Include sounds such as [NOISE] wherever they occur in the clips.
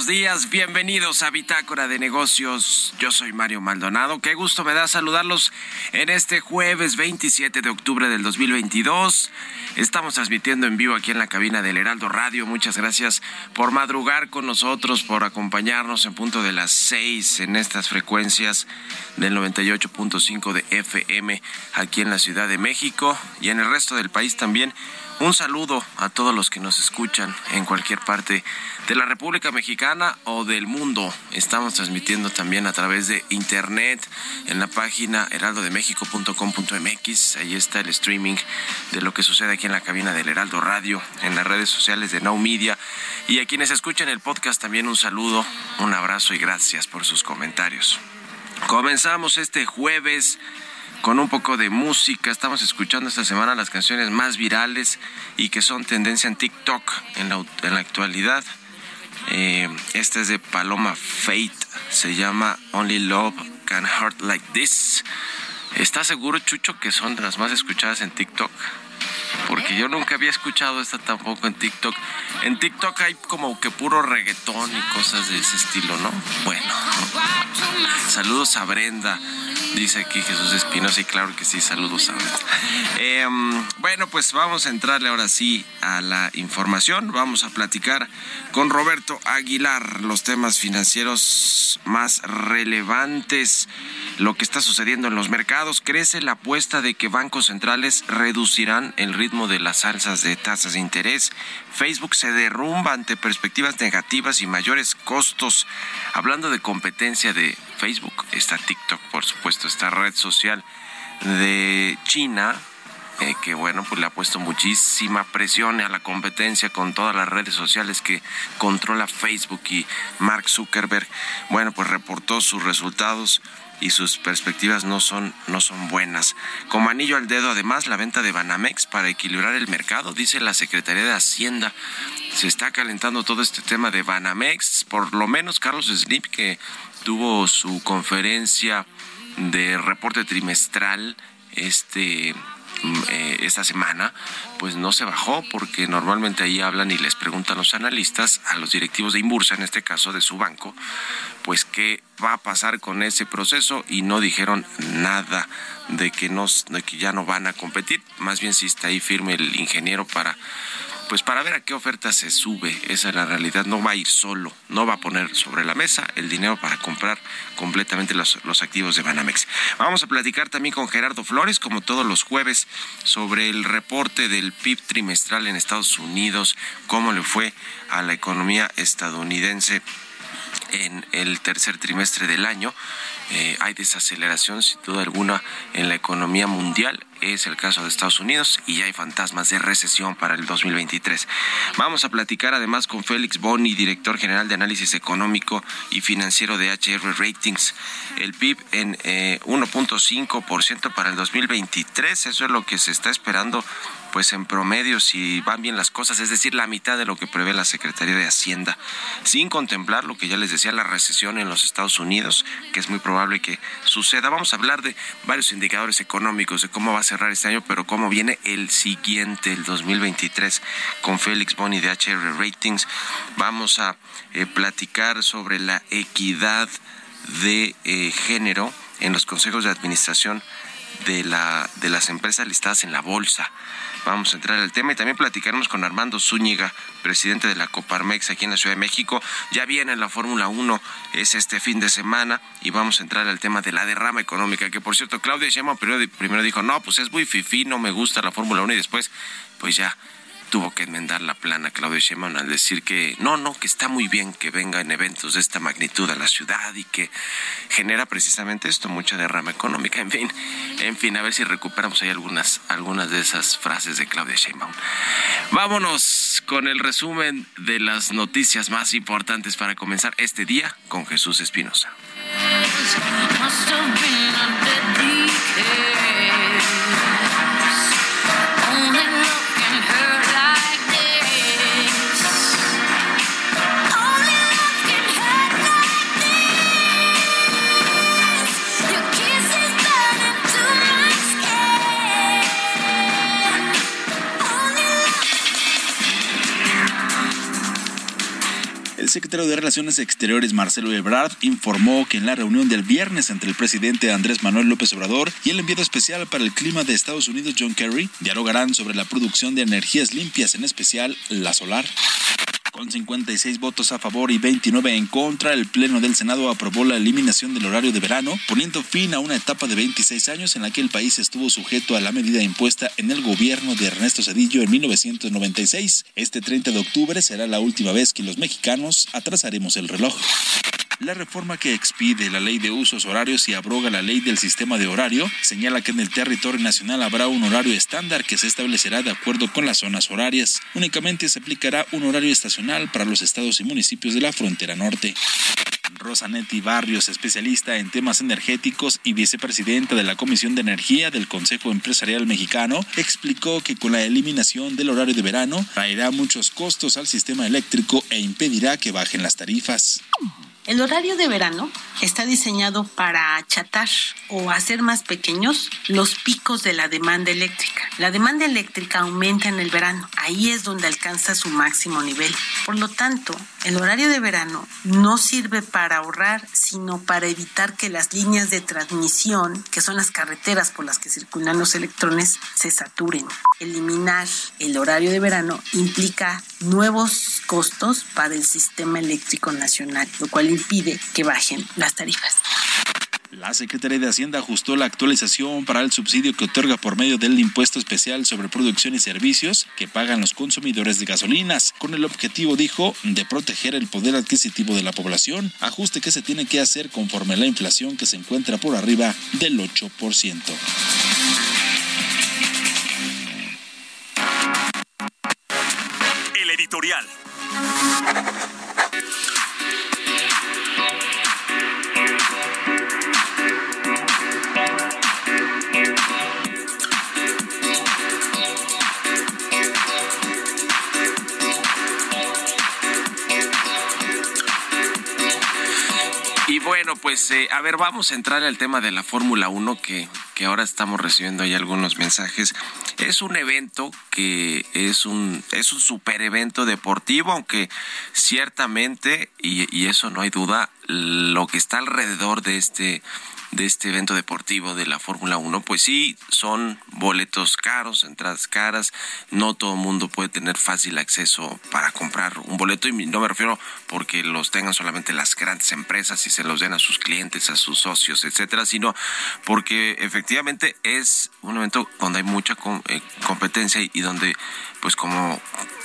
Buenos días. Bienvenidos a Bitácora de Negocios. Yo soy Mario Maldonado. Qué gusto me da saludarlos en este jueves 27 de octubre del 2022. Estamos transmitiendo en vivo aquí en la cabina del Heraldo Radio. Muchas gracias por madrugar con nosotros, por acompañarnos en punto de las 6 en estas frecuencias del 98.5 de FM aquí en la Ciudad de México y en el resto del país también. Un saludo a todos los que nos escuchan en cualquier parte de la República Mexicana o del mundo. Estamos transmitiendo también a través de internet en la página heraldodemexico.com.mx. Ahí está el streaming de lo que sucede aquí en la cabina del Heraldo Radio, en las redes sociales de Now Media. Y a quienes escuchan el podcast también un saludo, un abrazo y gracias por sus comentarios. Comenzamos este jueves con un poco de música. Estamos escuchando esta semana las canciones más virales y que son tendencia en TikTok en la, en la actualidad. Eh, esta es de Paloma Fate, se llama Only Love Can Hurt Like This. ¿Estás seguro, Chucho, que son de las más escuchadas en TikTok? Porque yo nunca había escuchado esta tampoco en TikTok. En TikTok hay como que puro reggaetón y cosas de ese estilo, ¿no? Bueno. Saludos a Brenda. Dice aquí Jesús Espinosa y claro que sí, saludos a eh, bueno, pues vamos a entrarle ahora sí a la información. Vamos a platicar con Roberto Aguilar los temas financieros más relevantes, lo que está sucediendo en los mercados. Crece la apuesta de que bancos centrales reducirán el ritmo de las alzas de tasas de interés. Facebook se derrumba ante perspectivas negativas y mayores costos. Hablando de competencia de Facebook, está TikTok, por supuesto, esta red social de China, eh, que bueno, pues le ha puesto muchísima presión a la competencia con todas las redes sociales que controla Facebook y Mark Zuckerberg. Bueno, pues reportó sus resultados y sus perspectivas no son, no son buenas. Como anillo al dedo, además, la venta de Banamex para equilibrar el mercado, dice la Secretaría de Hacienda. Se está calentando todo este tema de Banamex. Por lo menos Carlos Slim, que tuvo su conferencia de reporte trimestral este mm, eh, esta semana, pues no se bajó porque normalmente ahí hablan y les preguntan los analistas, a los directivos de Imbursa, en este caso de su banco, pues qué va a pasar con ese proceso y no dijeron nada de que, nos, de que ya no van a competir, más bien si está ahí firme el ingeniero para pues para ver a qué oferta se sube. Esa es la realidad. No va a ir solo, no va a poner sobre la mesa el dinero para comprar completamente los, los activos de Banamex. Vamos a platicar también con Gerardo Flores, como todos los jueves, sobre el reporte del PIB trimestral en Estados Unidos, cómo le fue a la economía estadounidense en el tercer trimestre del año. Eh, hay desaceleración, sin duda alguna, en la economía mundial. Es el caso de Estados Unidos y hay fantasmas de recesión para el 2023. Vamos a platicar además con Félix Boni, director general de análisis económico y financiero de HR Ratings. El PIB en 1.5% eh, para el 2023. Eso es lo que se está esperando pues en promedio si van bien las cosas, es decir, la mitad de lo que prevé la Secretaría de Hacienda, sin contemplar lo que ya les decía, la recesión en los Estados Unidos, que es muy probable que suceda. Vamos a hablar de varios indicadores económicos, de cómo va a cerrar este año, pero cómo viene el siguiente, el 2023, con Félix Boni de HR Ratings. Vamos a eh, platicar sobre la equidad de eh, género en los consejos de administración de, la, de las empresas listadas en la bolsa. Vamos a entrar al tema y también platicaremos con Armando Zúñiga, presidente de la Coparmex aquí en la Ciudad de México. Ya viene la Fórmula 1, es este fin de semana y vamos a entrar al tema de la derrama económica, que por cierto Claudia Sheinbaum primero dijo, no, pues es muy fifí, no me gusta la Fórmula 1 y después, pues ya tuvo que enmendar la plana Claudio Sheinbaum al decir que no, no, que está muy bien que vengan eventos de esta magnitud a la ciudad y que genera precisamente esto, mucha derrama económica, en fin, en fin, a ver si recuperamos ahí algunas, algunas de esas frases de Claudia Sheinbaum. Vámonos con el resumen de las noticias más importantes para comenzar este día con Jesús Espinosa. Secretario de Relaciones Exteriores, Marcelo Ebrard, informó que en la reunión del viernes entre el presidente Andrés Manuel López Obrador y el enviado especial para el clima de Estados Unidos, John Kerry, dialogarán sobre la producción de energías limpias, en especial la solar. Con 56 votos a favor y 29 en contra, el Pleno del Senado aprobó la eliminación del horario de verano, poniendo fin a una etapa de 26 años en la que el país estuvo sujeto a la medida impuesta en el gobierno de Ernesto Cedillo en 1996. Este 30 de octubre será la última vez que los mexicanos atrasaremos el reloj. La reforma que expide la ley de usos horarios y abroga la ley del sistema de horario señala que en el territorio nacional habrá un horario estándar que se establecerá de acuerdo con las zonas horarias. Únicamente se aplicará un horario estacional para los estados y municipios de la frontera norte. Rosanetti Barrios, especialista en temas energéticos y vicepresidenta de la Comisión de Energía del Consejo Empresarial Mexicano, explicó que con la eliminación del horario de verano traerá muchos costos al sistema eléctrico e impedirá que bajen las tarifas. El horario de verano está diseñado para achatar o hacer más pequeños los picos de la demanda eléctrica. La demanda eléctrica aumenta en el verano, ahí es donde alcanza su máximo nivel. Por lo tanto, el horario de verano no sirve para ahorrar, sino para evitar que las líneas de transmisión, que son las carreteras por las que circulan los electrones, se saturen. Eliminar el horario de verano implica nuevos costos para el sistema eléctrico nacional, lo cual impide que bajen las tarifas. La Secretaría de Hacienda ajustó la actualización para el subsidio que otorga por medio del impuesto especial sobre producción y servicios que pagan los consumidores de gasolinas, con el objetivo, dijo, de proteger el poder adquisitivo de la población, ajuste que se tiene que hacer conforme a la inflación que se encuentra por arriba del 8%. El editorial. Pues eh, a ver, vamos a entrar al tema de la Fórmula 1 que, que ahora estamos recibiendo ahí algunos mensajes. Es un evento que es un, es un super evento deportivo, aunque ciertamente, y, y eso no hay duda, lo que está alrededor de este de este evento deportivo de la Fórmula 1, pues sí, son boletos caros, entradas caras, no todo el mundo puede tener fácil acceso para comprar un boleto. Y no me refiero porque los tengan solamente las grandes empresas y se los den a sus clientes, a sus socios, etcétera, sino porque efectivamente es un evento donde hay mucha eh, competencia y donde pues como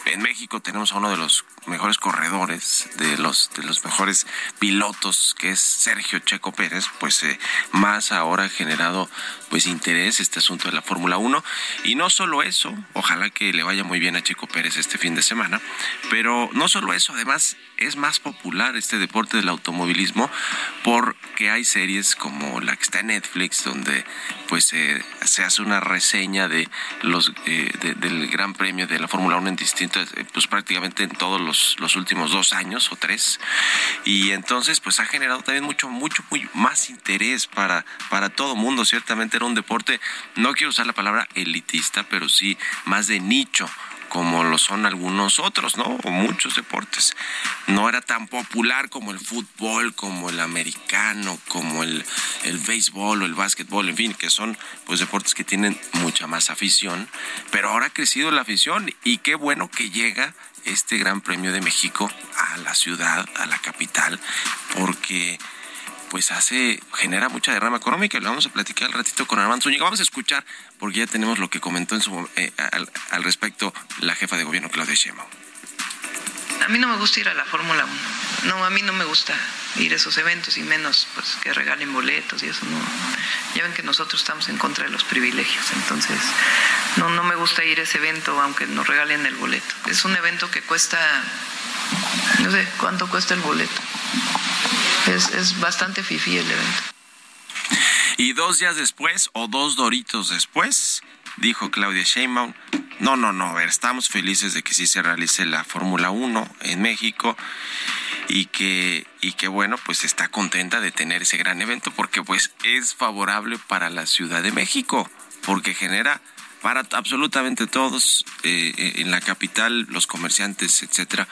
en México tenemos a uno de los mejores corredores, de los de los mejores pilotos, que es Sergio Checo Pérez, pues eh, más ahora ha generado pues interés este asunto de la Fórmula 1 y no solo eso, ojalá que le vaya muy bien a Checo Pérez este fin de semana, pero no solo eso, además es más popular este deporte del automovilismo porque hay series como la que está en Netflix donde pues eh, se hace una reseña de los eh, de, del Gran Premio de la Fórmula 1 en distintas eh, pues prácticamente en todos los, los últimos dos años o tres. Y entonces pues ha generado también mucho mucho muy más interés para para todo mundo. Ciertamente era un deporte no quiero usar la palabra elitista pero sí más de nicho como lo son algunos otros, ¿no? O muchos deportes. No era tan popular como el fútbol, como el americano, como el, el béisbol o el básquetbol, en fin, que son pues deportes que tienen mucha más afición, pero ahora ha crecido la afición y qué bueno que llega este Gran Premio de México a la ciudad, a la capital, porque pues hace, genera mucha derrama económica y lo vamos a platicar al ratito con Armando Zúñiga. Vamos a escuchar, porque ya tenemos lo que comentó en su, eh, al, al, respecto la jefa de gobierno, Claudia Sheinbaum. A mí no me gusta ir a la Fórmula 1. No, a mí no me gusta ir a esos eventos y menos pues que regalen boletos y eso no. Ya ven que nosotros estamos en contra de los privilegios, entonces no, no me gusta ir a ese evento aunque nos regalen el boleto. Es un evento que cuesta, no sé, ¿cuánto cuesta el boleto? Es, es bastante fifí el evento. Y dos días después, o dos doritos después, dijo Claudia Sheinbaum, no, no, no, a ver, estamos felices de que sí se realice la Fórmula 1 en México y que, y que bueno, pues está contenta de tener ese gran evento porque pues es favorable para la Ciudad de México, porque genera para absolutamente todos eh, en la capital, los comerciantes, etcétera,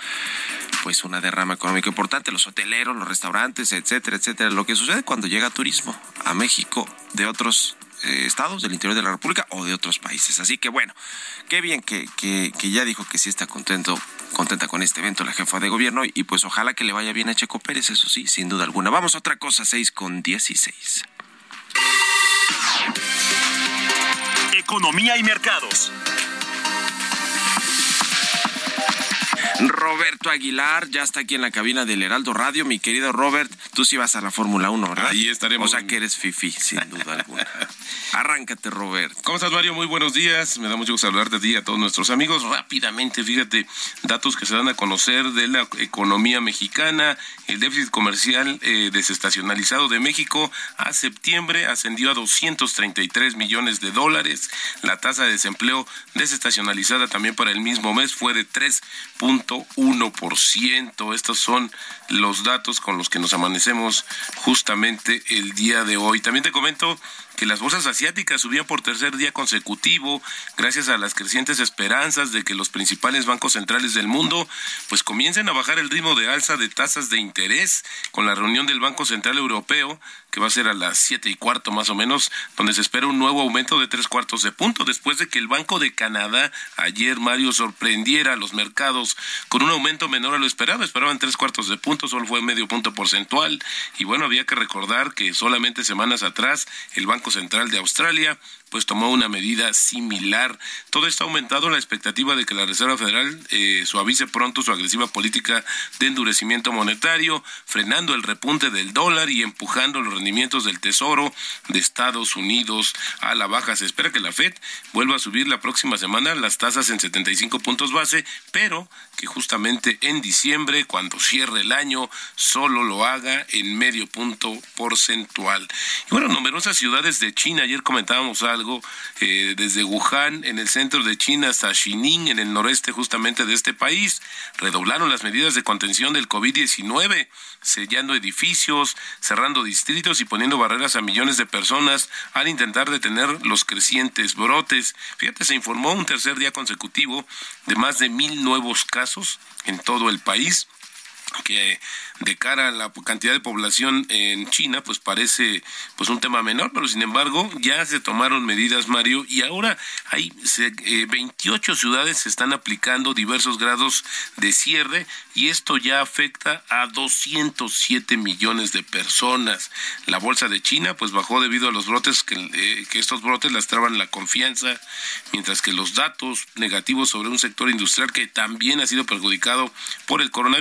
pues una derrama económica importante, los hoteleros, los restaurantes, etcétera, etcétera. Lo que sucede cuando llega turismo a México de otros eh, estados del interior de la República o de otros países. Así que bueno, qué bien que, que, ya dijo que sí está contento, contenta con este evento la jefa de gobierno y pues ojalá que le vaya bien a Checo Pérez, eso sí, sin duda alguna. Vamos a otra cosa, 6 con 16. Economía y mercados. Roberto Aguilar ya está aquí en la cabina del Heraldo Radio. Mi querido Robert, tú sí vas a la Fórmula 1, ¿verdad? Ahí estaremos. O sea que eres fifi, sin duda alguna. [LAUGHS] Arráncate, Robert. ¿Cómo estás, Mario? Muy buenos días. Me da mucho gusto saludarte a ti y a todos nuestros amigos. Rápidamente, fíjate, datos que se dan a conocer de la economía mexicana. El déficit comercial eh, desestacionalizado de México a septiembre ascendió a 233 millones de dólares. La tasa de desempleo desestacionalizada también para el mismo mes fue de 3.1%. Estos son los datos con los que nos amanecemos justamente el día de hoy. También te comento que las bolsas asiáticas subían por tercer día consecutivo gracias a las crecientes esperanzas de que los principales bancos centrales del mundo pues comiencen a bajar el ritmo de alza de tasas de interés con la reunión del Banco Central Europeo que va a ser a las siete y cuarto más o menos, donde se espera un nuevo aumento de tres cuartos de punto, después de que el Banco de Canadá ayer, Mario, sorprendiera a los mercados con un aumento menor a lo esperado, esperaban tres cuartos de punto, solo fue medio punto porcentual, y bueno, había que recordar que solamente semanas atrás el Banco Central de Australia pues tomó una medida similar. Todo esto ha aumentado la expectativa de que la Reserva Federal eh, suavice pronto su agresiva política de endurecimiento monetario, frenando el repunte del dólar y empujando los rendimientos del Tesoro de Estados Unidos a la baja. Se espera que la Fed vuelva a subir la próxima semana las tasas en 75 puntos base, pero que justamente en diciembre, cuando cierre el año, solo lo haga en medio punto porcentual. Y bueno, numerosas ciudades de China, ayer comentábamos algo, eh, desde Wuhan, en el centro de China, hasta Xining, en el noreste justamente de este país. Redoblaron las medidas de contención del COVID-19, sellando edificios, cerrando distritos y poniendo barreras a millones de personas al intentar detener los crecientes brotes. Fíjate, se informó un tercer día consecutivo de más de mil nuevos casos en todo el país que de cara a la cantidad de población en China, pues parece pues un tema menor, pero sin embargo ya se tomaron medidas, Mario, y ahora hay 28 eh, ciudades se están aplicando diversos grados de cierre y esto ya afecta a 207 millones de personas. La bolsa de China pues bajó debido a los brotes que, eh, que estos brotes lastraban la confianza, mientras que los datos negativos sobre un sector industrial que también ha sido perjudicado por el coronavirus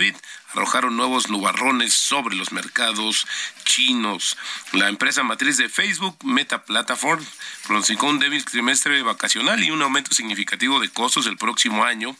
arrojaron nuevos nubarrones sobre los mercados chinos. La empresa matriz de Facebook, Meta Platform, pronosticó un débil trimestre vacacional y un aumento significativo de costos el próximo año,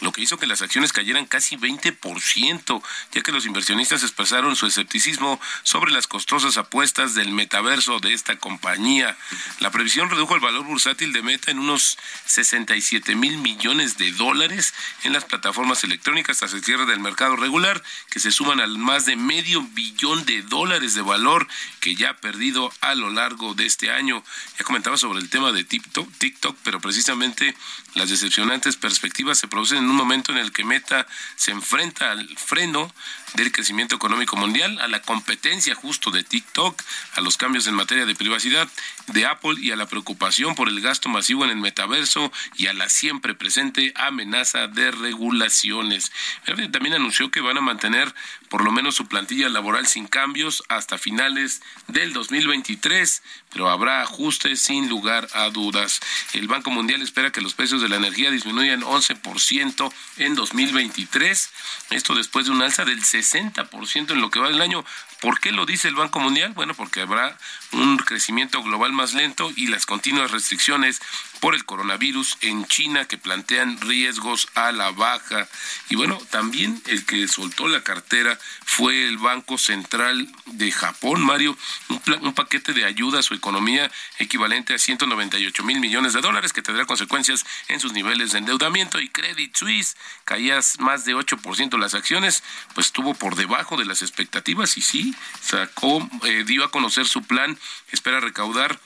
lo que hizo que las acciones cayeran casi 20%, ya que los inversionistas expresaron su escepticismo sobre las costosas apuestas del metaverso de esta compañía. La previsión redujo el valor bursátil de Meta en unos 67 mil millones de dólares en las plataformas electrónicas tras el cierre del mercado regular, que se suman al más de medio billón de dólares de valor que ya ha perdido a lo largo de este año. Ya comentaba sobre el tema de TikTok, TikTok, pero precisamente las decepcionantes perspectivas se producen en un momento en el que Meta se enfrenta al freno del crecimiento económico mundial, a la competencia justo de TikTok, a los cambios en materia de privacidad de Apple y a la preocupación por el gasto masivo en el metaverso y a la siempre presente amenaza de regulaciones. También anunció que van a mantener por lo menos su plantilla laboral sin cambios hasta finales del 2023, pero habrá ajustes sin lugar a dudas. El Banco Mundial espera que los precios de la energía disminuyan 11% en 2023, esto después de un alza del 60% en lo que va del año. ¿Por qué lo dice el Banco Mundial? Bueno, porque habrá un crecimiento global más lento y las continuas restricciones por el coronavirus en China que plantean riesgos a la baja. Y bueno, también el que soltó la cartera fue el Banco Central de Japón, Mario, un, un paquete de ayuda a su economía equivalente a 198 mil millones de dólares que tendrá consecuencias en sus niveles de endeudamiento y Credit Suisse. Caía más de 8% las acciones, pues estuvo por debajo de las expectativas y sí, sacó, eh, dio a conocer su plan, espera recaudar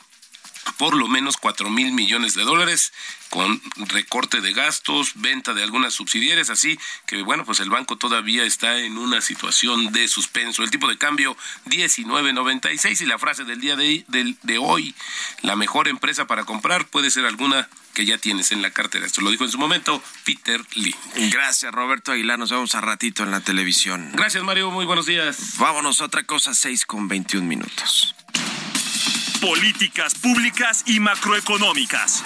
por lo menos cuatro mil millones de dólares con recorte de gastos, venta de algunas subsidiarias, así que bueno, pues el banco todavía está en una situación de suspenso. El tipo de cambio 19.96 y la frase del día de, de hoy, la mejor empresa para comprar puede ser alguna que ya tienes en la cartera. Esto lo dijo en su momento Peter Lee. Gracias, Roberto Aguilar. Nos vemos a ratito en la televisión. Gracias, Mario. Muy buenos días. Vámonos a otra cosa, 6 con 21 minutos. Políticas públicas y macroeconómicas.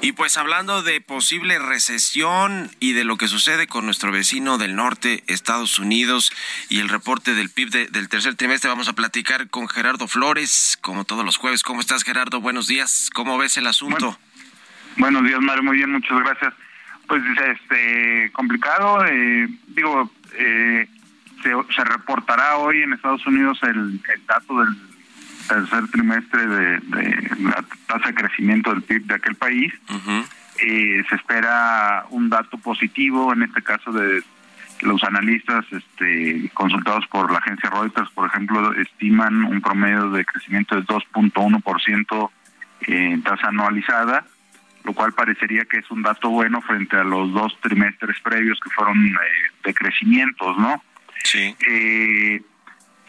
Y pues hablando de posible recesión y de lo que sucede con nuestro vecino del norte, Estados Unidos, y el reporte del PIB del tercer trimestre, vamos a platicar con Gerardo Flores, como todos los jueves. ¿Cómo estás, Gerardo? Buenos días. ¿Cómo ves el asunto? buenos días, Mario. Muy bien, muchas gracias. Pues este complicado, eh, digo, eh, se, reportará hoy en Estados Unidos el, dato del tercer trimestre de, la tasa de crecimiento del PIB de aquel país. Eh, se espera un dato positivo, en este caso de los analistas este, consultados por la agencia Reuters, por ejemplo, estiman un promedio de crecimiento de 2.1% en tasa anualizada, lo cual parecería que es un dato bueno frente a los dos trimestres previos que fueron eh, de crecimientos, ¿no? Sí. Eh,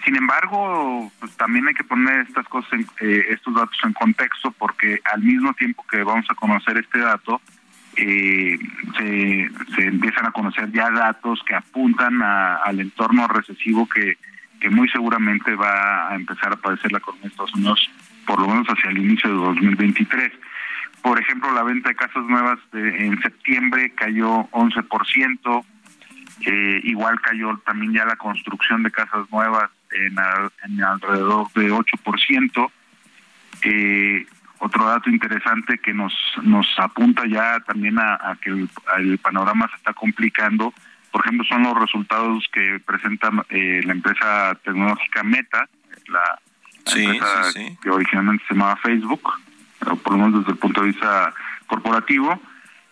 sin embargo, pues también hay que poner estas cosas, eh, estos datos en contexto, porque al mismo tiempo que vamos a conocer este dato, eh, se, empiezan a conocer ya datos que apuntan al entorno recesivo que, muy seguramente va a empezar a padecer la economía de Estados Unidos, por lo menos hacia el inicio de 2023. Por ejemplo, la venta de casas nuevas en septiembre cayó 11%, eh, igual cayó también ya la construcción de casas nuevas en, en alrededor de 8%. Eh, otro dato interesante que nos nos apunta ya también a, que el, panorama se está complicando, por ejemplo, son los resultados que presenta eh, la empresa tecnológica Meta, la, empresa que originalmente se llamaba Facebook, por lo menos desde el punto de vista corporativo,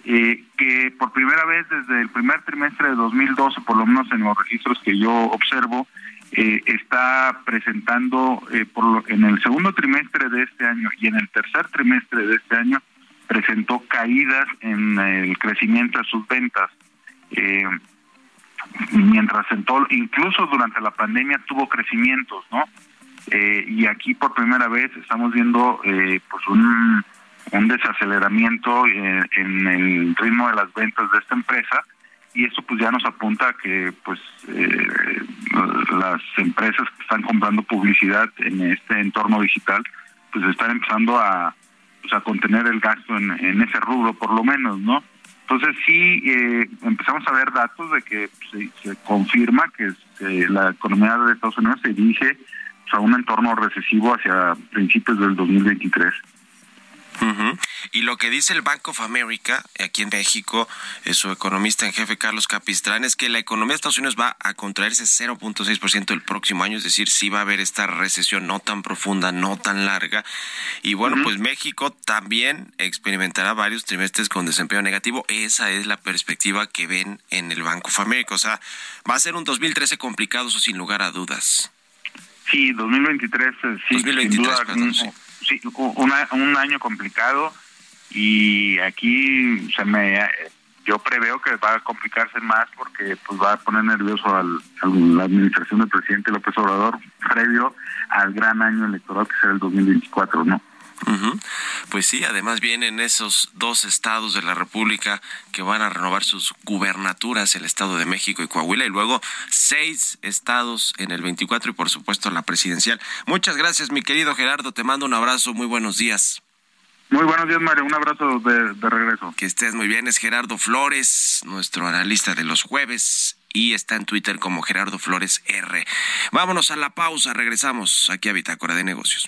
eh, que por primera vez desde el primer trimestre de 2012, por lo menos en los registros que yo observo, eh, está presentando eh, por en el segundo trimestre de este año y en el tercer trimestre de este año presentó caídas en el crecimiento de sus ventas. Eh, mientras en todo, incluso durante la pandemia tuvo crecimientos, ¿no? y aquí por primera vez estamos viendo pues un un desaceleramiento eh, en el ritmo de las ventas de esta empresa y eso pues ya nos apunta a que pues eh, las empresas que están comprando publicidad en este entorno digital pues están empezando a pues, a contener el gasto en, ese rubro por lo menos no entonces sí eh, empezamos a ver datos de que se, se confirma que la economía de Estados Unidos se dirige pues, a un entorno recesivo hacia principios del 2023 y lo que dice el Bank of America, aquí en México, es su economista en jefe Carlos Capistrán, es que la economía de Estados Unidos va a contraerse 0.6% el próximo año, es decir, sí va a haber esta recesión no tan profunda, no tan larga. Y bueno, pues México también experimentará varios trimestres con desempleo negativo. Esa es la perspectiva que ven en el Bank of America. O sea, va a ser un 2013 complicado, eso sin lugar a dudas. Sí, 2023, eh, sí, 2023, perdón, sí sí, un año complicado y aquí se me yo preveo que va a complicarse más porque pues va a poner nervioso al, a la administración del presidente López Obrador previo al gran año electoral que será el 2024, ¿no? Pues sí, además vienen esos dos estados de la República que van a renovar sus gubernaturas, el Estado de México y Coahuila, y luego seis estados en el 24 y por supuesto la presidencial. Muchas gracias, mi querido Gerardo, te mando un abrazo, muy buenos días. Muy buenos días, Mario. Un abrazo de, de, regreso. Que estés muy bien. Es Gerardo Flores, nuestro analista de los jueves, y está en Twitter como Gerardo Flores R. Vámonos a la pausa. Regresamos aquí a Bitácora de Negocios.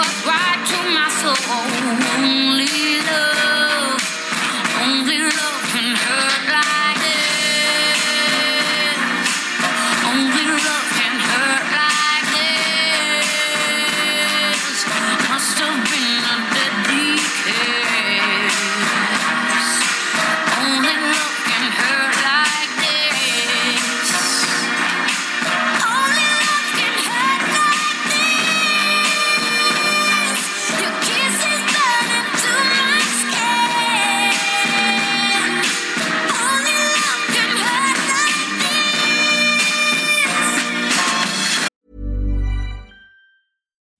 cut right to my soul.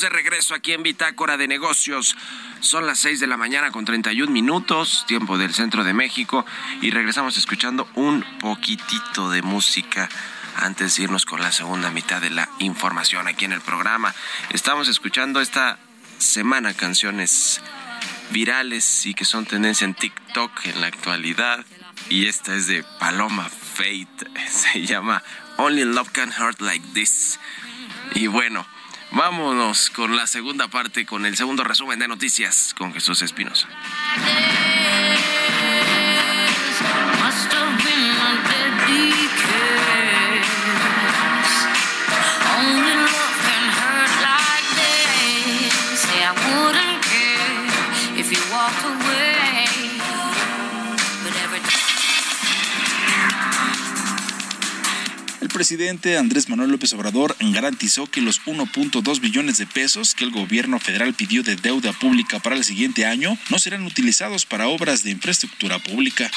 De regreso aquí en Bitácora de Negocios. Son las 6 de la mañana con 31 minutos, tiempo del centro de México, y regresamos escuchando un poquitito de música antes de irnos con la segunda mitad de la información aquí en el programa. Estamos escuchando esta semana canciones virales y que son tendencia en TikTok en la actualidad. Y esta es de Paloma Fate. [LAUGHS] Se llama Only Love Can Hurt Like This. Y bueno, vámonos con la segunda parte, con el segundo resumen de noticias con Jesús Espinosa. El presidente Andrés Manuel López Obrador garantizó que los 1.2 billones de pesos que el gobierno federal pidió de deuda pública para el siguiente año no serán utilizados para obras de infraestructura pública.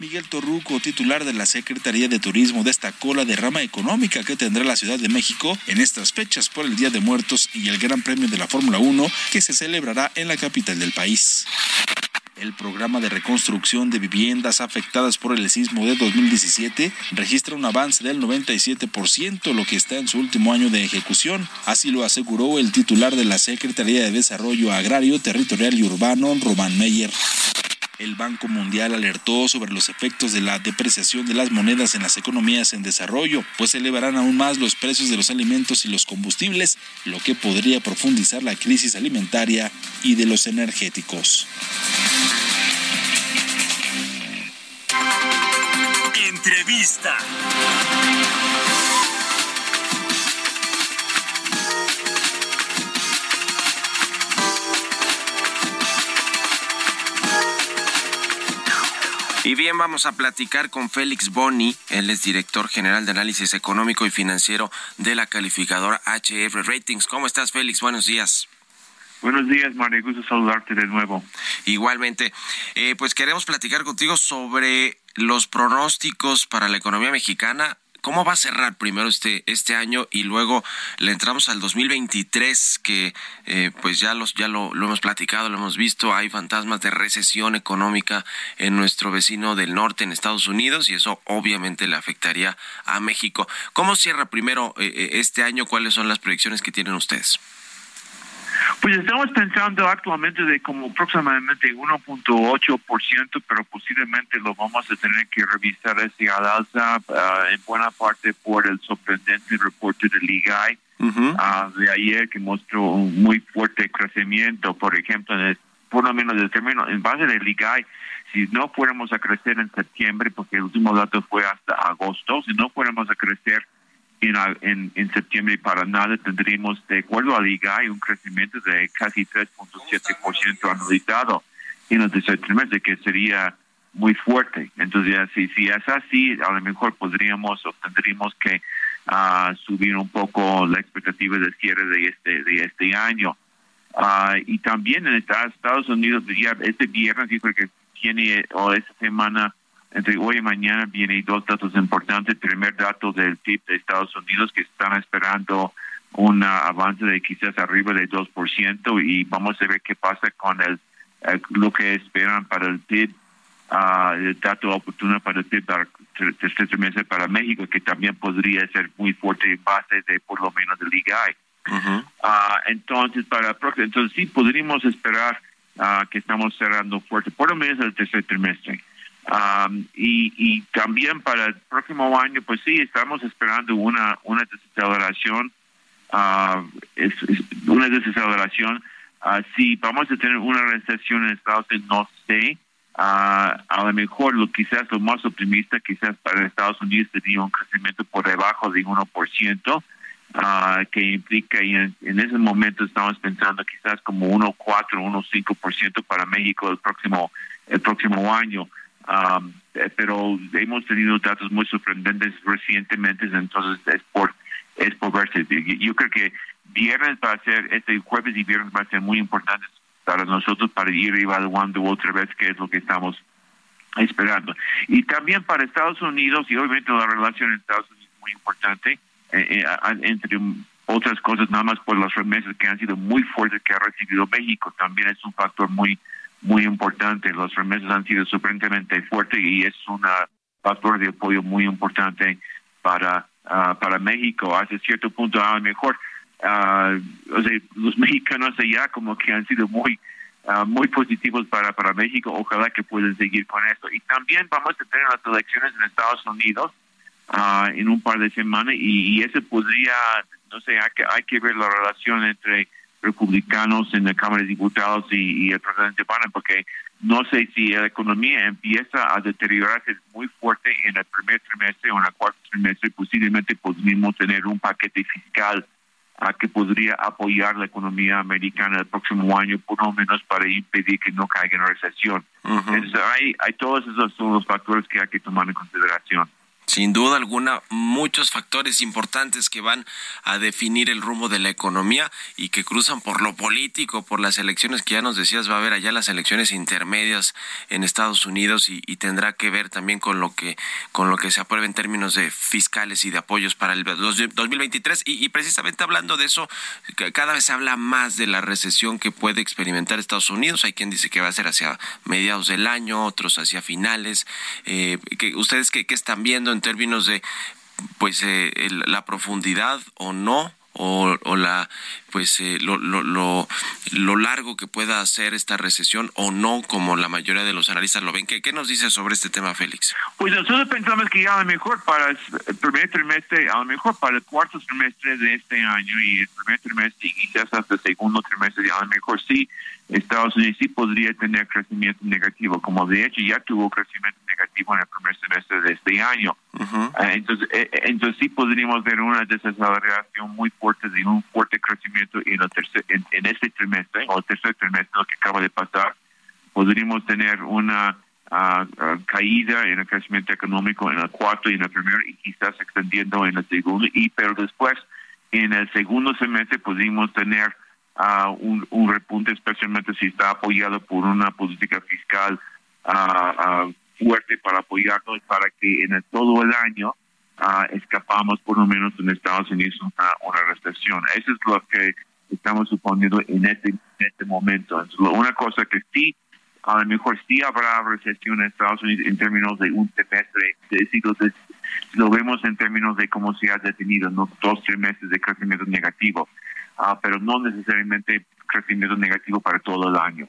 Miguel Torruco, titular de la Secretaría de Turismo, destacó la derrama económica que tendrá la Ciudad de México en estas fechas por el Día de Muertos y el Gran Premio de la Fórmula 1 que se celebrará en la capital del país. El programa de reconstrucción de viviendas afectadas por el sismo de 2017 registra un avance del 97%, lo que está en su último año de ejecución. Así lo aseguró el titular de la Secretaría de Desarrollo Agrario, Territorial y Urbano, Román Meyer. El Banco Mundial alertó sobre los efectos de la depreciación de las monedas en las economías en desarrollo, pues elevarán aún más los precios de los alimentos y los combustibles, lo que podría profundizar la crisis alimentaria y de los energéticos. Entrevista. Y bien, vamos a platicar con Félix Boni, él es director general de análisis económico y financiero de la calificadora HF Ratings. ¿Cómo estás, Félix? Buenos días. Buenos días, María. Gusto saludarte de nuevo. Igualmente, eh, pues queremos platicar contigo sobre los pronósticos para la economía mexicana. ¿Cómo va a cerrar primero este, este año y luego le entramos al 2023 que eh, pues ya, los, ya lo, lo hemos platicado, lo hemos visto, hay fantasmas de recesión económica en nuestro vecino del norte, en Estados Unidos, y eso obviamente le afectaría a México. ¿Cómo cierra primero eh, eh, este año? ¿Cuáles son las proyecciones que tienen ustedes? Pues estamos pensando actualmente de como aproximadamente 1.8%, pero posiblemente lo vamos a tener que revisar ese al alza ah, en buena parte por el sorprendente reporte del IGAI ah, de ayer que mostró un muy fuerte crecimiento, por ejemplo, en el- por lo menos el término, en base del IGAI, si no fuéramos a crecer en septiembre, porque el último dato fue hasta agosto, si no fuéramos a crecer en, a- en, en septiembre para nada tendríamos, de acuerdo al IGAI, un crecimiento de casi 3.7% anualizado en el tercer trimestre, que sería muy fuerte. Entonces, si, si es así, a lo mejor podríamos o tendríamos que ah, subir un poco la expectativa de cierre de este, de este año. Ah, y también en Estados Estados Unidos, ya este viernes, que tiene, o esta semana, entre hoy y mañana, viene dos datos importantes. El primer dato del PIB de Estados Unidos, que están esperando un ah, avance de quizás arriba del 2%, y vamos a ver qué pasa con el eh, lo que esperan para el PIB, ah, el dato oportuno para el PIB para el tercer trimestre para México, que también podría ser muy fuerte en base de por lo menos el IGAI. Ah, entonces, para el entonces sí podríamos esperar que estamos cerrando fuerte, por lo menos el tercer trimestre. Y, y también para el próximo año, pues sí, estamos esperando una, una desaceleración, es, una desaceleración. si vamos a tener una recesión en Estados Unidos, no sé, a lo mejor lo quizás lo más optimista quizás para Estados Unidos sería un crecimiento por debajo de 1%, uh, que implica y en, ese momento estamos pensando quizás como 1.4, 1.5% para México el próximo el próximo año. Eh, pero hemos tenido datos muy sorprendentes recientemente, entonces es por es por verse. Yo creo que viernes va a ser, este jueves y viernes va a ser muy importante para nosotros para ir evaluando otra vez qué es lo que estamos esperando. Y también para Estados Unidos, y obviamente la relación en Estados Unidos es muy importante, eh, eh, entre otras cosas, nada más por las remesas que han sido muy fuertes que ha recibido México, también es un factor muy muy importante. Los remesas han sido sorprendentemente fuertes y es un factor de apoyo muy importante para ah, para México. Hace cierto punto, a lo mejor uh, o sea, los [LAUGHS] mexicanos allá como que han sido muy uh, muy positivos para, para México. Ojalá que puedan seguir con esto. Y también vamos a tener las elecciones en Estados Unidos uh, en un par de semanas y, y eso podría, no sé, hay que, hay que ver la relación entre republicanos en la Cámara de Diputados y, el presidente Biden, porque no sé si la economía empieza a deteriorarse muy fuerte en el primer trimestre o en el cuarto trimestre, posiblemente podríamos tener un paquete fiscal que podría apoyar la economía americana el próximo año, por lo menos para impedir que no caiga en recesión. Entonces, hay, hay todos esos son los factores que hay que tomar en consideración. Sin duda alguna, muchos factores importantes que van a definir el rumbo de la economía y que cruzan por lo político, por las elecciones que ya nos decías, va a haber allá las elecciones intermedias en Estados Unidos y, tendrá que ver también con lo que con lo que se apruebe en términos de fiscales y de apoyos para el 2023 y, y precisamente hablando de eso, cada vez se habla más de la recesión que puede experimentar Estados Unidos. Hay quien dice que va a ser hacia mediados del año, otros hacia finales. Eh, que ustedes qué, qué están viendo en términos de pues eh, la profundidad o no o, o la pues eh, lo, lo, lo, largo que pueda hacer esta recesión o no como la mayoría de los analistas lo ven ¿qué, qué nos dice sobre este tema Félix? Pues nosotros pensamos que a lo mejor para el primer trimestre a lo mejor para el cuarto trimestre de este año y el primer trimestre y quizás hasta el segundo trimestre a lo mejor sí Estados Unidos sí podría tener crecimiento negativo, como de hecho ya tuvo crecimiento negativo en el primer semestre de este año. Ah, entonces, eh, eh, entonces sí podríamos ver una desaceleración muy fuerte de un fuerte crecimiento en, el tercer, en, este trimestre o el tercer trimestre que acaba de pasar. Podríamos tener una ah, ah, caída en el crecimiento económico en el cuarto y en el primero y quizás extendiendo en el segundo. Y pero después en el segundo semestre podríamos tener uh, un, un, repunte, especialmente si está apoyado por una política fiscal uh, fuerte para apoyarnos para que en todo el año escapamos por lo menos en Estados Unidos una, una recesión. Eso es lo que estamos suponiendo en este, este momento. Entonces, una cosa que sí, a lo mejor sí habrá recesión en Estados Unidos en términos de un semestre, si lo, lo vemos en términos de cómo se ha detenido, ¿no? dos trimestres de crecimiento negativo. Ah, pero no necesariamente crecimiento negativo para todo el año.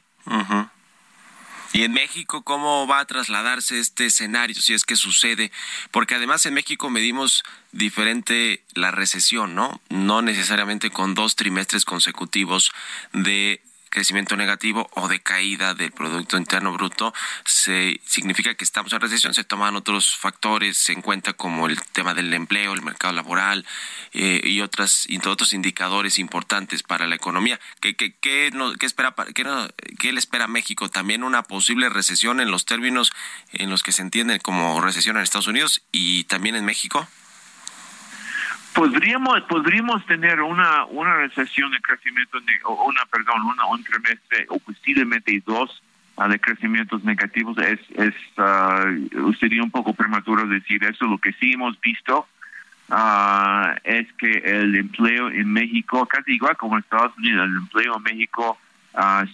¿Y en México cómo va a trasladarse este escenario si es que sucede? Porque además en México medimos diferente la recesión, ¿no? No necesariamente con dos trimestres consecutivos de crecimiento negativo o de caída del Producto Interno Bruto, se, significa que estamos en recesión, se toman otros factores en cuenta como el tema del empleo, el mercado laboral eh, y, otras, otros indicadores importantes para la economía. ¿Qué, qué, qué, qué espera, qué, qué, le espera México? ¿También una posible recesión en los términos en los que se entiende como recesión en Estados Unidos y también en México? Podríamos podríamos tener una una recesión de crecimiento una perdón una un trimestre o posiblemente dos uh, de crecimientos negativos es es uh, sería un poco prematuro decir eso. Lo que sí hemos visto uh, es que el empleo en México casi igual como en Estados Unidos el empleo en México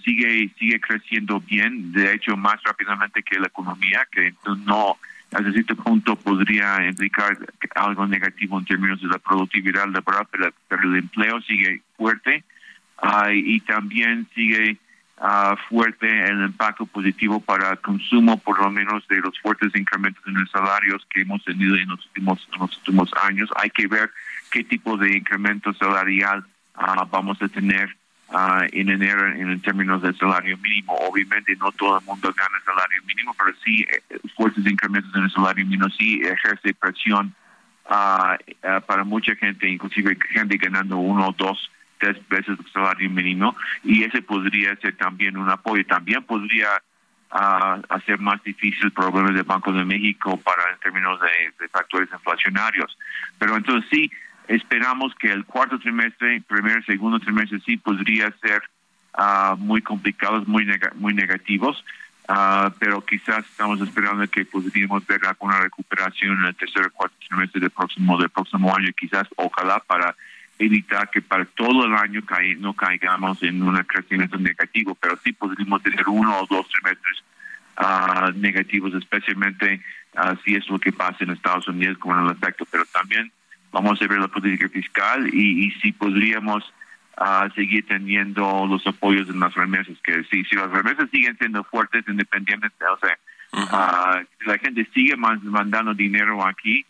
sigue sigue creciendo bien de hecho más rápidamente que la economía que no hasta cierto punto podría implicar algo negativo en términos de la productividad laboral, pero, pero el empleo sigue fuerte ah, y también sigue ah, fuerte el impacto positivo para el consumo, por lo menos de los fuertes incrementos en los salarios que hemos tenido en los últimos, en los últimos años. Hay que ver qué tipo de incremento salarial ah, vamos a tener ah, en enero en, términos del salario mínimo. Obviamente no todo el mundo gana salario mínimo, pero sí eh, fuertes incrementos en el salario mínimo sí ejerce presión para mucha gente, inclusive gente ganando uno dos tres veces el salario mínimo y ese podría ser también un apoyo. También podría uh, hacer más difícil problemas del Banco de México para en términos de, factores inflacionarios. Pero entonces sí, esperamos que el cuarto trimestre, primer, segundo trimestre sí podría ser uh, muy complicados, muy, muy negativos. Uh, pero quizás estamos esperando que podríamos ver alguna recuperación en el tercer o cuarto trimestre del próximo del próximo año, quizás ojalá para evitar que para todo el año no caigamos en un crecimiento negativo, pero sí podríamos tener uno o dos trimestres uh, negativos, especialmente uh, si es lo que pasa en Estados Unidos con el efecto, pero también vamos a ver la política fiscal y, y si podríamos uh, seguir teniendo los apoyos en las remesas, que si, si las remesas siguen siendo fuertes independientemente, o sea, si la gente sigue mandando dinero aquí,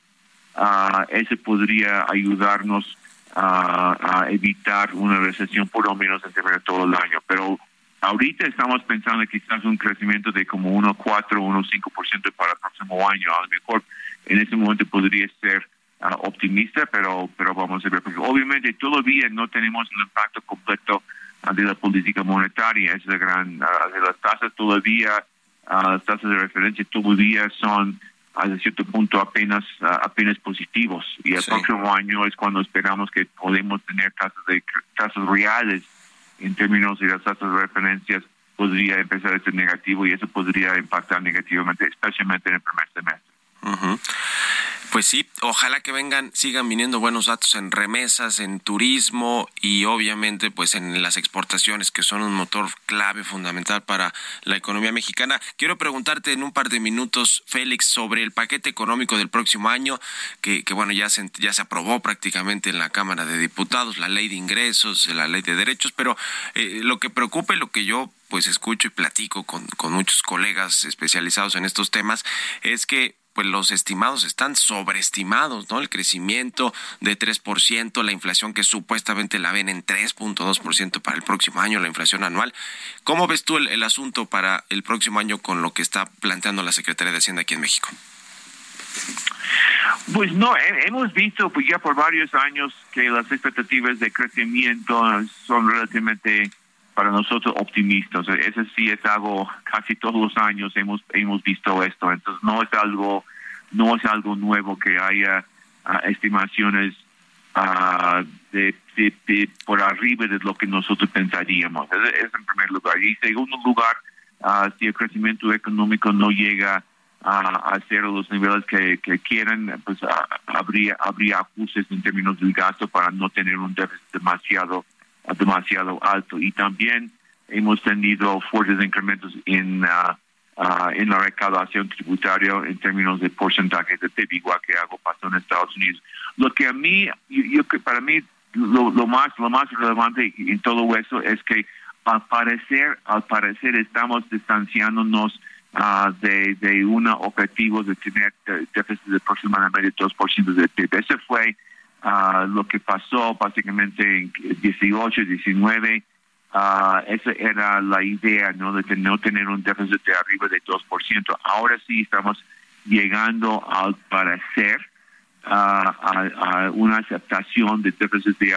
ese podría ayudarnos a, evitar una recesión por lo menos en todo el año. Pero ahorita estamos pensando quizás un crecimiento de como 1,4, 1,5% para el próximo año. A lo mejor en ese momento podría ser ah, optimista, pero pero vamos a ver. Porque obviamente todavía no tenemos el impacto completo ah, de la política monetaria. Es la gran, ah, de las tasas todavía, las tasas de referencia todavía son a cierto punto apenas apenas positivos y el próximo año es cuando esperamos que podemos tener tasas de tasas reales en términos de las tasas de referencias podría empezar a ser negativo y eso podría impactar negativamente especialmente en el primer semestre. Pues sí, ojalá que vengan, sigan viniendo buenos datos en remesas, en turismo y obviamente pues en las exportaciones que son un motor clave fundamental para la economía mexicana. Quiero preguntarte en un par de minutos, Félix, sobre el paquete económico del próximo año, que, que bueno, ya se, ya se aprobó prácticamente en la Cámara de Diputados, la ley de ingresos, la ley de derechos, pero eh, lo que preocupa y lo que yo pues escucho y platico con, con muchos colegas especializados en estos temas es que pues los estimados están sobreestimados, ¿no? El crecimiento de 3%, la inflación que supuestamente la ven en 3.2% para el próximo año, la inflación anual. ¿Cómo ves tú el, asunto para el próximo año con lo que está planteando la Secretaría de Hacienda aquí en México? Pues no, hemos visto pues ya por varios años que las expectativas de crecimiento son relativamente para nosotros optimistas. Ese sí es algo, casi todos los años hemos hemos visto esto. Entonces no es algo no es algo nuevo que haya ah, estimaciones uh, de, por arriba de lo que nosotros pensaríamos. Es, en primer lugar. Y en segundo lugar, uh, si el crecimiento económico no llega a ser los niveles que, que quieran, pues habría habría ajustes en términos del gasto para no tener un déficit demasiado demasiado alto. Y también hemos tenido fuertes incrementos en, uh, uh, en la recaudación tributaria en términos de porcentaje de PIB, igual que algo pasó en Estados Unidos. Lo que a mí, para mí lo, lo, más lo más relevante en todo eso es que al parecer al parecer estamos distanciándonos uh, de, de un objetivo de tener déficit de aproximadamente 2% del PIB. Ese fue lo que pasó básicamente en 18, 19. Uh, esa era la idea, ¿no? De no tener un déficit de arriba de 2%. Ahora sí estamos llegando al parecer a, una aceptación de déficit de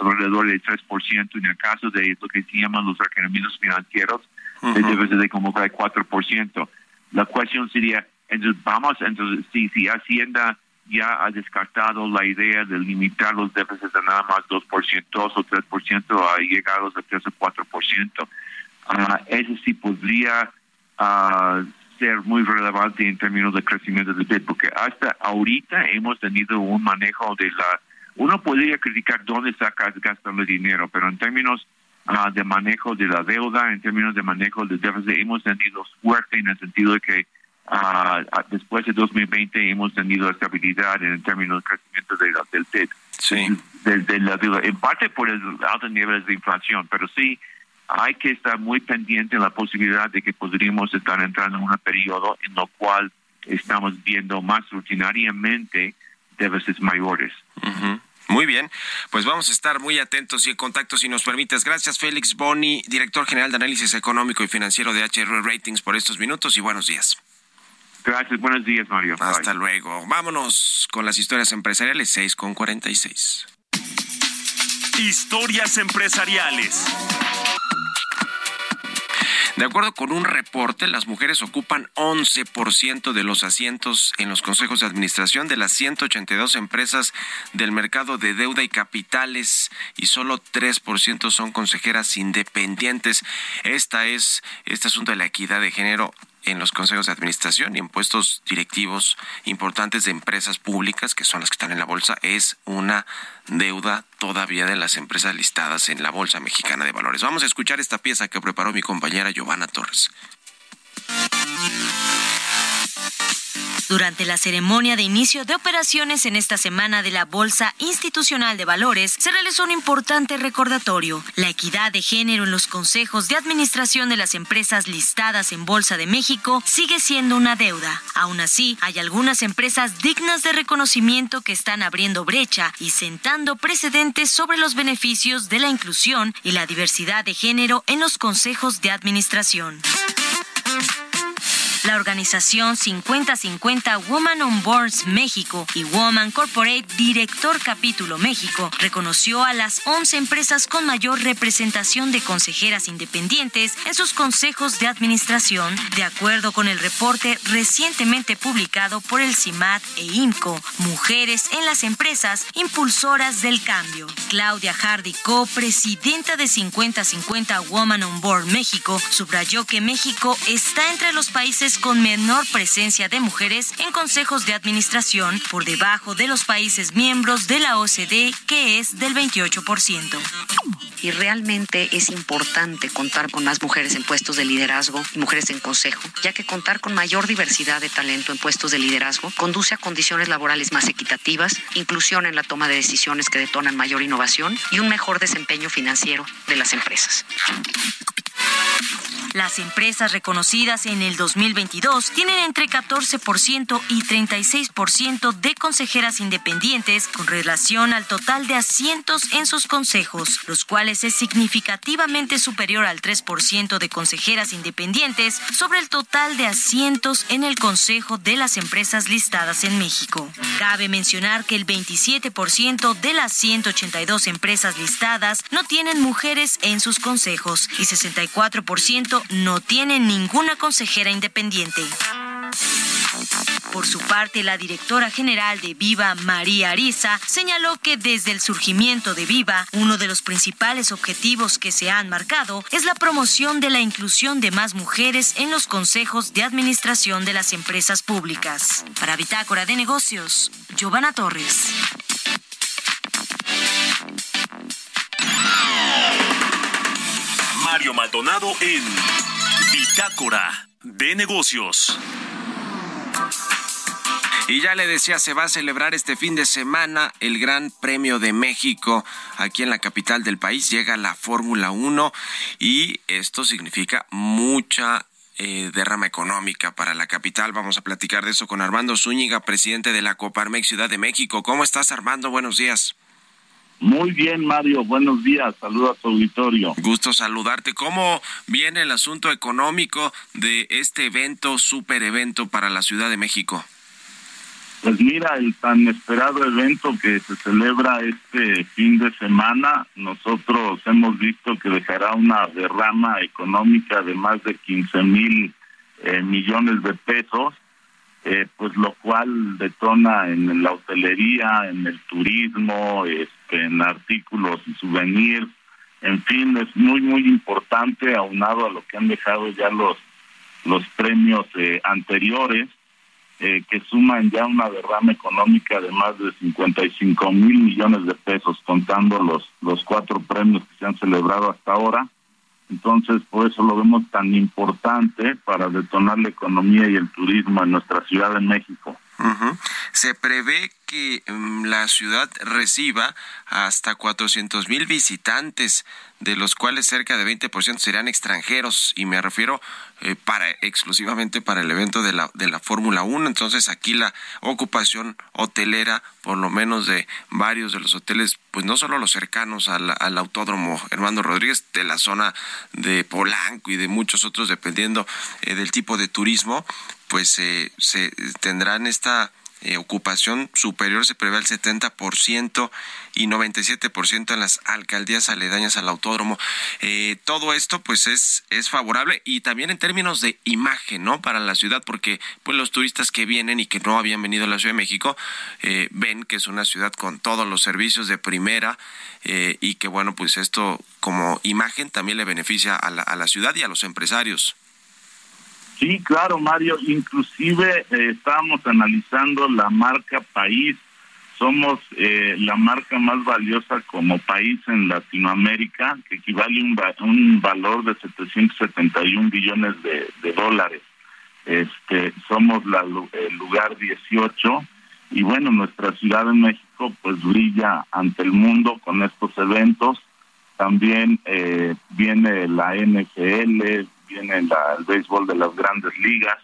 alrededor del 3%. En el caso de lo que se llaman los requerimientos financieros, el déficit de como 4%. La cuestión sería, entonces vamos, entonces si, si Hacienda ya ha descartado la idea de limitar los déficits a nada más 2%, 2 o 3%, a llegar a los 3 o 4%. Uh, eso sí podría uh, ser muy relevante en términos de crecimiento del PIB, porque hasta ahorita hemos tenido un manejo de la... Uno podría criticar dónde sacas gastando dinero, pero en términos uh, de manejo de la deuda, en términos de manejo del déficit, hemos tenido suerte en el sentido de que Uh, después de 2020 hemos tenido estabilidad en términos de crecimiento de del PIB. Sí. De, la, en parte por el alto nivel de inflación, pero sí hay que estar muy pendiente de la posibilidad de que podríamos estar entrando en un periodo en lo cual estamos viendo más rutinariamente déficits mayores. Muy bien, pues vamos a estar muy atentos y en contacto si nos permites. Gracias Félix Boni, director general de análisis económico y financiero de HR Ratings por estos minutos y buenos días. Gracias, buenos días Mario. Hasta luego. Vámonos con las historias empresariales 6 con 46. Historias empresariales. De acuerdo con un reporte, las mujeres ocupan 11% de los asientos en los consejos de administración de las 182 empresas del mercado de deuda y capitales y solo 3% son consejeras independientes. Esta es este asunto de la equidad de género en los consejos de administración y en puestos directivos importantes de empresas públicas, que son las que están en la bolsa, es una deuda todavía de las empresas listadas en la Bolsa Mexicana de Valores. Vamos a escuchar esta pieza que preparó mi compañera Giovanna Torres. Durante la ceremonia de inicio de operaciones en esta semana de la Bolsa Institucional de Valores, se realizó un importante recordatorio. La equidad de género en los consejos de administración de las empresas listadas en Bolsa de México sigue siendo una deuda. Aún así, hay algunas empresas dignas de reconocimiento que están abriendo brecha y sentando precedentes sobre los beneficios de la inclusión y la diversidad de género en los consejos de administración. La organización 5050 Woman on Boards México y Woman Corporate Director Capítulo México reconoció a las 11 empresas con mayor representación de consejeras independientes en sus consejos de administración, de acuerdo con el reporte recientemente publicado por el CIMAT e IMCO, Mujeres en las Empresas Impulsoras del Cambio. Claudia Hardy, co-presidenta de 5050 Woman on Board México, subrayó que México está entre los países con menor presencia de mujeres en consejos de administración, por debajo de los países miembros de la OCDE, que es del 28%. Y realmente es importante contar con más mujeres en puestos de liderazgo y mujeres en consejo, ya que contar con mayor diversidad de talento en puestos de liderazgo conduce a condiciones laborales más equitativas, inclusión en la toma de decisiones que detonan mayor innovación y un mejor desempeño financiero de las empresas. Las empresas reconocidas en el 2022 tienen entre 14% y 36% de consejeras independientes con relación al total de asientos en sus consejos, los cuales es significativamente superior al 3% de consejeras independientes sobre el total de asientos en el consejo de las empresas listadas en México. Cabe mencionar que el 27% de las 182 empresas listadas no tienen mujeres en sus consejos y 64% no tienen ninguna consejera independiente. Por su parte, la directora general de Viva, María Ariza, señaló que desde el surgimiento de Viva, uno de los principales objetivos que se han marcado es la promoción de la inclusión de más mujeres en los consejos de administración de las empresas públicas. Para Bitácora de Negocios, Giovanna Torres. Mario Maldonado en Bitácora de Negocios. Y ya le decía, se va a celebrar este fin de semana el Gran Premio de México aquí en la capital del país. Llega la Fórmula 1 y esto significa mucha eh, derrama económica para la capital. Vamos a platicar de eso con Armando Zúñiga, presidente de la Coparmex Ciudad de México. ¿Cómo estás, Armando? Buenos días. Muy bien, Mario. Buenos días. Saludos a tu auditorio. Gusto saludarte. ¿Cómo viene el asunto económico de este evento, super evento para la Ciudad de México? Pues mira, el tan esperado evento que se celebra este fin de semana, nosotros hemos visto que dejará una derrama económica de más de 15 mil eh, millones de pesos, eh, pues lo cual detona en la hotelería, en el turismo, este, en artículos y souvenirs, en fin, es muy, muy importante, aunado a lo que han dejado ya los, los premios eh, anteriores eh, que suman ya una derrama económica de más de 55 mil millones de pesos, contando los, los cuatro premios que se han celebrado hasta ahora. Entonces, por eso lo vemos tan importante para detonar la economía y el turismo en nuestra Ciudad de México. Se prevé que mm, la ciudad reciba hasta 400 mil visitantes, de los cuales cerca de 20% serán extranjeros, y me refiero eh, para exclusivamente para el evento de la, de la Fórmula 1. Entonces aquí la ocupación hotelera, por lo menos de varios de los hoteles, pues no solo los cercanos al, al autódromo Hermano Rodríguez, de la zona de Polanco y de muchos otros, dependiendo eh, del tipo de turismo, pues eh, se tendrán esta eh, ocupación superior se prevé al 70% y 97% en las alcaldías aledañas al autódromo. Eh, todo esto pues es, es favorable y también en términos de imagen, ¿no? Para la ciudad, porque pues los turistas que vienen y que no habían venido a la Ciudad de México eh, ven que es una ciudad con todos los servicios de primera y que bueno, pues esto como imagen también le beneficia a la, a la ciudad y a los empresarios. Sí, claro, Mario. Inclusive eh, estábamos analizando la marca país. Somos eh, la marca más valiosa como país en Latinoamérica, que equivale a un, un valor de 771 billones de, de dólares. Este, somos la, el lugar 18 y bueno, nuestra Ciudad de México pues brilla ante el mundo con estos eventos. También eh, viene la NFL, viene el béisbol de las grandes ligas.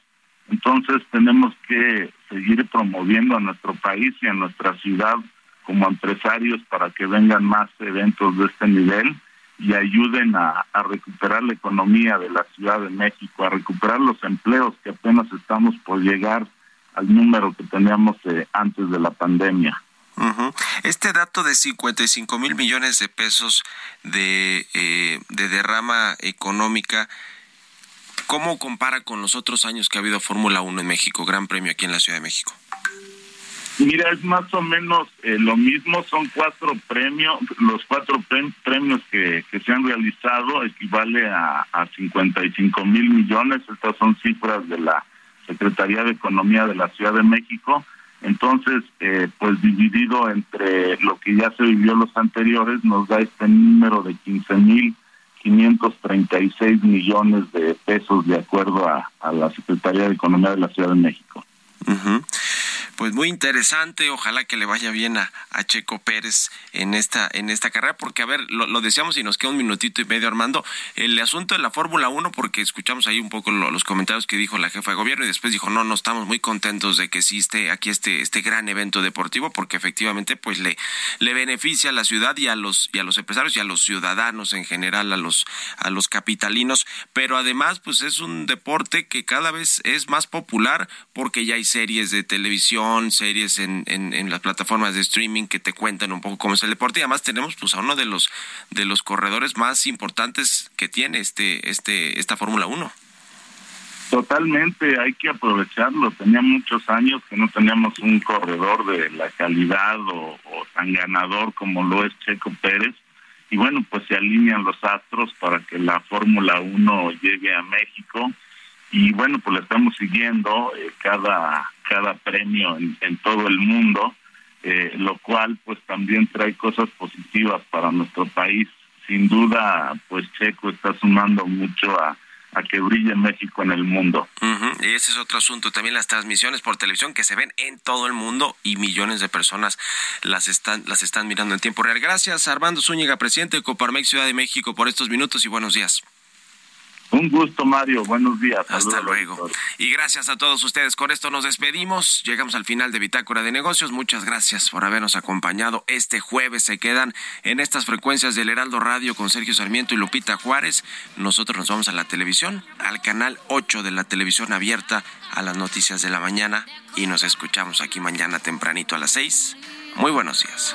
Entonces tenemos que seguir promoviendo a nuestro país y a nuestra ciudad como empresarios para que vengan más eventos de este nivel y ayuden a, recuperar la economía de la Ciudad de México, a recuperar los empleos que apenas estamos por llegar al número que teníamos eh, antes de la pandemia. Este dato de 55 mil millones de pesos de, eh, de derrama económica ¿Cómo compara con los otros años que ha habido Fórmula 1 en México, Gran Premio aquí en la Ciudad de México? Mira, es más o menos eh, lo mismo, son cuatro premios, los cuatro premios que, se han realizado equivale a, a 55 mil millones, estas son cifras de la Secretaría de Economía de la Ciudad de México, entonces, eh, pues dividido entre lo que ya se vivió los anteriores, nos da este número de 15 mil 536 millones de pesos de acuerdo a, la Secretaría de Economía de la Ciudad de México. Pues muy interesante, ojalá que le vaya bien a, Checo Pérez en esta, en esta carrera, porque a ver, lo, decíamos y nos queda un minutito y medio, Armando, el asunto de la Fórmula 1, porque escuchamos ahí un poco los comentarios que dijo la jefa de gobierno y después dijo, no, no estamos muy contentos de que existe aquí este, este gran evento deportivo, porque efectivamente pues le, le beneficia a la ciudad y a los, y a los empresarios y a los ciudadanos en general, a los, a los capitalinos, pero además pues es un deporte que cada vez es más popular porque ya hay series de televisión, series en, las plataformas de streaming que te cuentan un poco cómo es el deporte y además tenemos pues a uno de los de los corredores más importantes que tiene este este esta Fórmula 1. Totalmente, hay que aprovecharlo. Tenía muchos años que no teníamos un corredor de la calidad o, o tan ganador como lo es Checo Pérez. Y bueno, pues se alinean los astros para que la Fórmula 1 llegue a México y bueno, pues la estamos siguiendo eh, cada, cada premio en, todo el mundo, eh, lo cual pues también trae cosas positivas para nuestro país. Sin duda, pues Checo está sumando mucho a, a que brille México en el mundo. Y ese es otro asunto, también las transmisiones por televisión que se ven en todo el mundo y millones de personas las están, las están mirando en tiempo real. Gracias Armando Zúñiga, presidente de Coparmex Ciudad de México, por estos minutos y buenos días. Un gusto, Mario. Buenos días. Hasta luego. Y gracias a todos ustedes. Con esto nos despedimos. Llegamos al final de Bitácora de Negocios. Muchas gracias por habernos acompañado. Este jueves se quedan en estas frecuencias del Heraldo Radio con Sergio Sarmiento y Lupita Juárez. Nosotros nos vamos a la televisión, al canal 8 de la televisión abierta, a las noticias de la mañana. Y nos escuchamos aquí mañana tempranito a las 6. Muy buenos días.